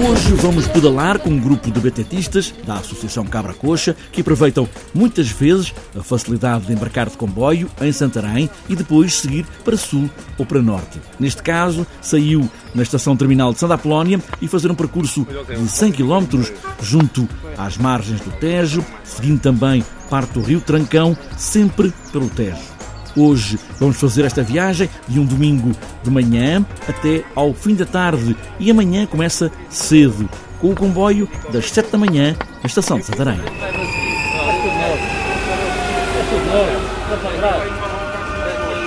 Hoje vamos pedalar com um grupo de betetistas da Associação Cabra Coxa que aproveitam muitas vezes a facilidade de embarcar de comboio em Santarém e depois seguir para sul ou para norte. Neste caso, saiu na estação terminal de Santa Apolónia e fazer um percurso de 100 km junto às margens do Tejo, seguindo também parte do Rio Trancão, sempre pelo Tejo. Hoje vamos fazer esta viagem de um domingo de manhã até ao fim da tarde e amanhã começa cedo, com o comboio das 7 da manhã na estação de Santarém.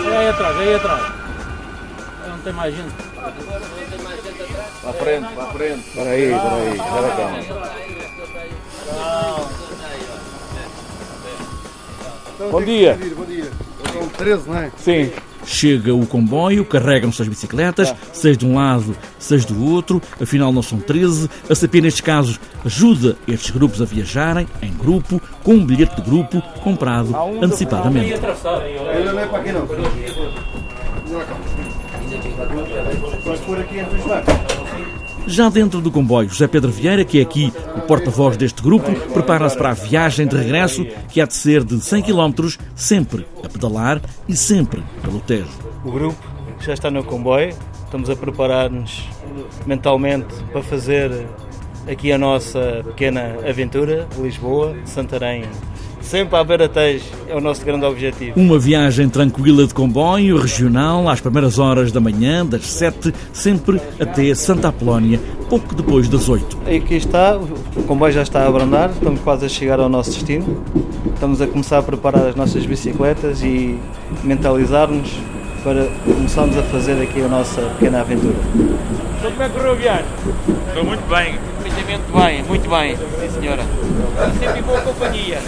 É aí atrás, é aí atrás. Não tem mais gente. Para frente, para frente. Espera aí, espera aí, espera calma. Bom dia. Bom dia. São 13, não é? Sim. Chega o comboio, carregam-se as bicicletas, seis de um lado, seis do outro, afinal não são 13. A CP, nestes casos, ajuda estes grupos a viajarem em grupo, com um bilhete de grupo comprado antecipadamente. Ainda não é Já dentro do comboio, José Pedro Vieira, que é aqui o porta-voz deste grupo, prepara-se para a viagem de regresso, que há de ser de 100 km, sempre a pedalar e sempre pelo Tejo. O grupo já está no comboio, estamos a preparar-nos mentalmente para fazer aqui a nossa pequena aventura, Lisboa, Santarém. Sempre à beira-tejo é o nosso grande objetivo. Uma viagem tranquila de comboio, regional, às primeiras horas da manhã, das 7, sempre até Santa Apolónia, pouco depois das 8. Aqui está, o comboio já está a abrandar, estamos quase a chegar ao nosso destino. Estamos a começar a preparar as nossas bicicletas e mentalizar-nos para começarmos a fazer aqui a nossa pequena aventura. Então como é que correu a viagem? Estou muito bem. Muito bem, muito bem, sim senhora. Sempre em boa companhia.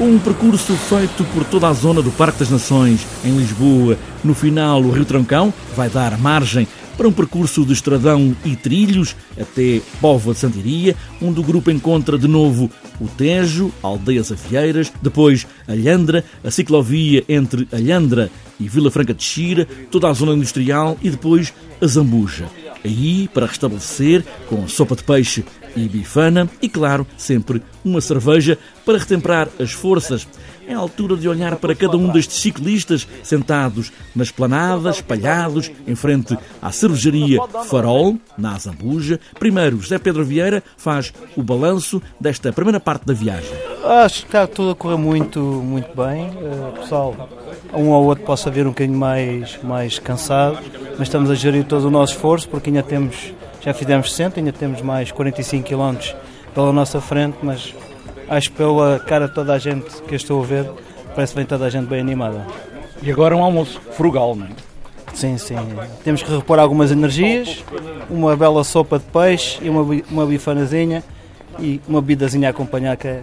Um percurso feito por toda a zona do Parque das Nações, em Lisboa. No final, o Rio Trancão vai dar margem para um percurso de estradão e trilhos até Póvoa de Santiria, onde o grupo encontra de novo o Tejo, Aldeias Afieiras, depois Alhandra, a ciclovia entre Alhandra e Vila Franca de Xira, toda a zona industrial e depois a Zambuja. Aí, para restabelecer, com sopa de peixe e bifana e, claro, sempre uma cerveja para retemperar as forças. É a altura de olhar para cada um destes ciclistas sentados na esplanada, espalhados em frente à cervejaria Farol, na Azambuja. Primeiro, José Pedro Vieira faz o balanço desta primeira parte da viagem. Acho que está tudo a correr muito, muito bem. Uh, pessoal, um ou outro possa vir um bocadinho mais, mais cansado, mas estamos a gerir todo o nosso esforço porque ainda temos, já fizemos 60, ainda temos mais 45 km pela nossa frente, mas acho que pela cara de toda a gente que eu estou a ver, parece bem toda a gente bem animada. E agora um almoço frugal, não é? Sim, sim. Temos que repor algumas energias, uma bela sopa de peixe e uma, uma bifanazinha e uma bebidazinha a acompanhar, que é,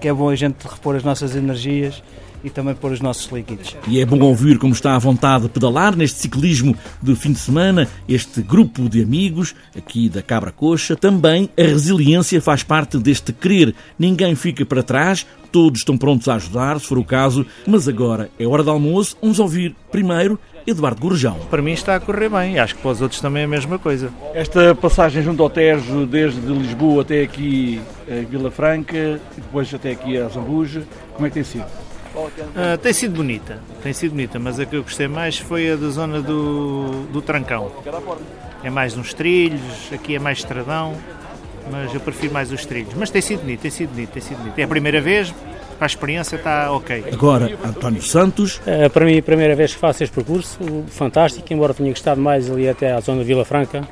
que é bom a gente repor as nossas energias e também pôr os nossos líquidos. E é bom ouvir como está à vontade de pedalar neste ciclismo de fim de semana, este grupo de amigos aqui da Cabra Coxa. Também a resiliência faz parte deste querer. Ninguém fica para trás, todos estão prontos a ajudar, se for o caso. Mas agora é hora de almoço. Vamos ouvir primeiro Eduardo Gorjão. Para mim está a correr bem. Acho que para os outros também é a mesma coisa. Esta passagem junto ao Tejo, desde Lisboa até aqui a Vila Franca e depois até aqui a Zambuja, como é que tem sido? Ah, tem sido bonita, tem sido bonita, mas a que eu gostei mais foi a da zona do, do Trancão. É mais uns trilhos, aqui é mais estradão, mas eu prefiro mais os trilhos. Mas tem sido bonito, tem sido bonito, tem sido bonito. É a primeira vez, para a experiência está ok. Agora António Santos. É, para mim, a primeira vez que faço este percurso, fantástico, embora tenha gostado mais ali até à zona de Vila Franca.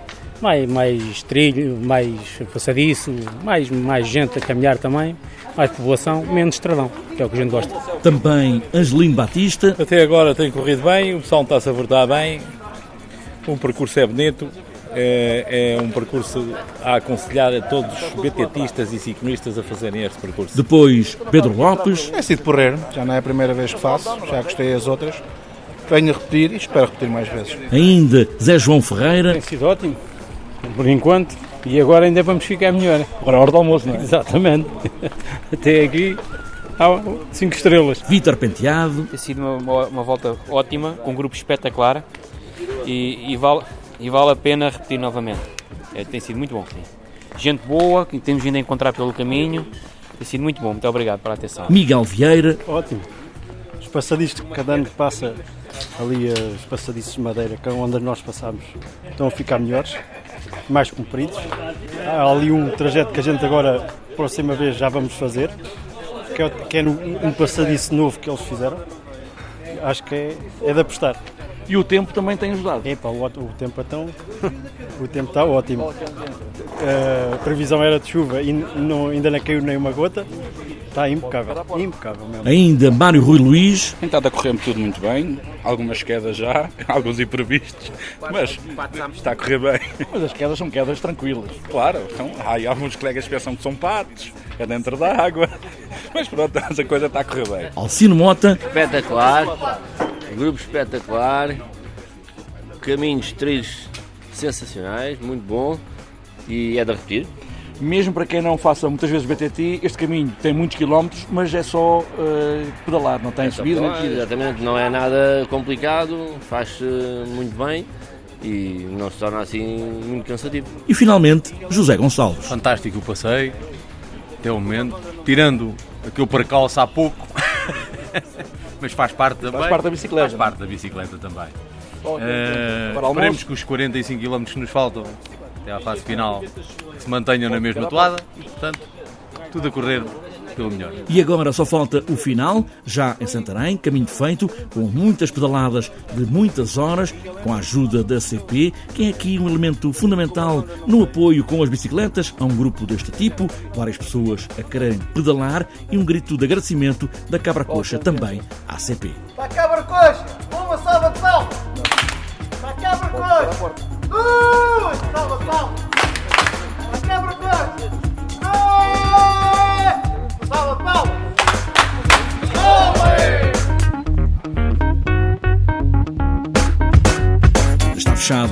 Mais, mais trilho, mais passadiço, mais, mais gente a caminhar também, mais população, menos estradão, que é o que a gente gosta. Também Angelino Batista. Até agora tem corrido bem, o pessoal está-se a portar bem, o percurso é bonito, é, é um percurso a aconselhar a todos os betetistas e ciclistas a fazerem este percurso. Depois Pedro Lopes. É sido porreiro, já não é a primeira vez que faço, já gostei das outras. Venho a repetir e espero repetir mais vezes. Ainda Zé João Ferreira. Tem sido ótimo. Por enquanto, e agora ainda vamos ficar melhor. Agora a hora do almoço, não é? Exatamente. Até aqui, há cinco estrelas. Vítor Penteado. Tem sido uma, uma, uma, volta ótima, com um grupo espetacular e, e, vale, e vale a pena repetir novamente. É, tem sido muito bom. Sim. Gente boa, que temos vindo a encontrar pelo caminho. Tem sido muito bom. Muito obrigado pela atenção. Miguel Vieira. Ótimo. Os passadiços que cada ano que passa ali, os passadiços de madeira, que é onde nós passamos, estão a ficar melhores, mais compridos. Há ali um trajeto que a gente agora, próxima vez, já vamos fazer, que é, que é um passadiço novo que eles fizeram. Acho que é, é de apostar. E o tempo também tem ajudado. Epa, o, o tempo então, o tempo está ótimo. A previsão era de chuva e não, ainda não caiu nem uma gota. Está impecável, impecável mesmo. Ainda Mário Rui Luís. Tem estado a correr tudo muito bem, algumas quedas já, alguns imprevistos, mas está a correr bem. Mas as quedas são quedas tranquilas. Claro, então, há alguns colegas que pensam que são patos, é dentro da água, mas pronto, a coisa está a correr bem. Alcino Mota. Espetacular, grupo espetacular, caminhos, trilhos sensacionais, muito bom e é de repetir. Mesmo para quem não faça muitas vezes BTT, este caminho tem muitos quilómetros, mas é só uh, pedalar, não tem é subida nem descida. Exatamente, não é nada complicado, faz-se muito bem e não se torna assim muito cansativo. E finalmente, José Gonçalves. Fantástico o passeio, até o momento, tirando aquele percalço há pouco, mas faz parte também. Faz parte da bicicleta. Faz parte da bicicleta também. Oh, uh, esperemos que os 45 km que nos faltam até à fase final que se mantenham na mesma toada e, portanto, tudo a correr pelo melhor. E agora só falta o final, já em Santarém, caminho feito, com muitas pedaladas de muitas horas, com a ajuda da CP, que é aqui um elemento fundamental no apoio com as bicicletas a um grupo deste tipo, várias pessoas a quererem pedalar e um grito de agradecimento da Cabra Coxa também à CP. Para Cabra Coxa, uma salva de palmas! Para Cabra Coxa! Uh,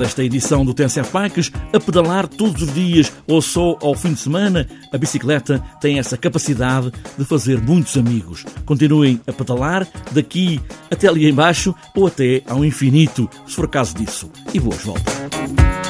Está fechada esta edição do TNCF Bikes. A pedalar todos os dias ou só ao fim de semana, a bicicleta tem essa capacidade de fazer muitos amigos. Continuem a pedalar daqui até ali embaixo ou até ao infinito, se for caso disso. E boas voltas.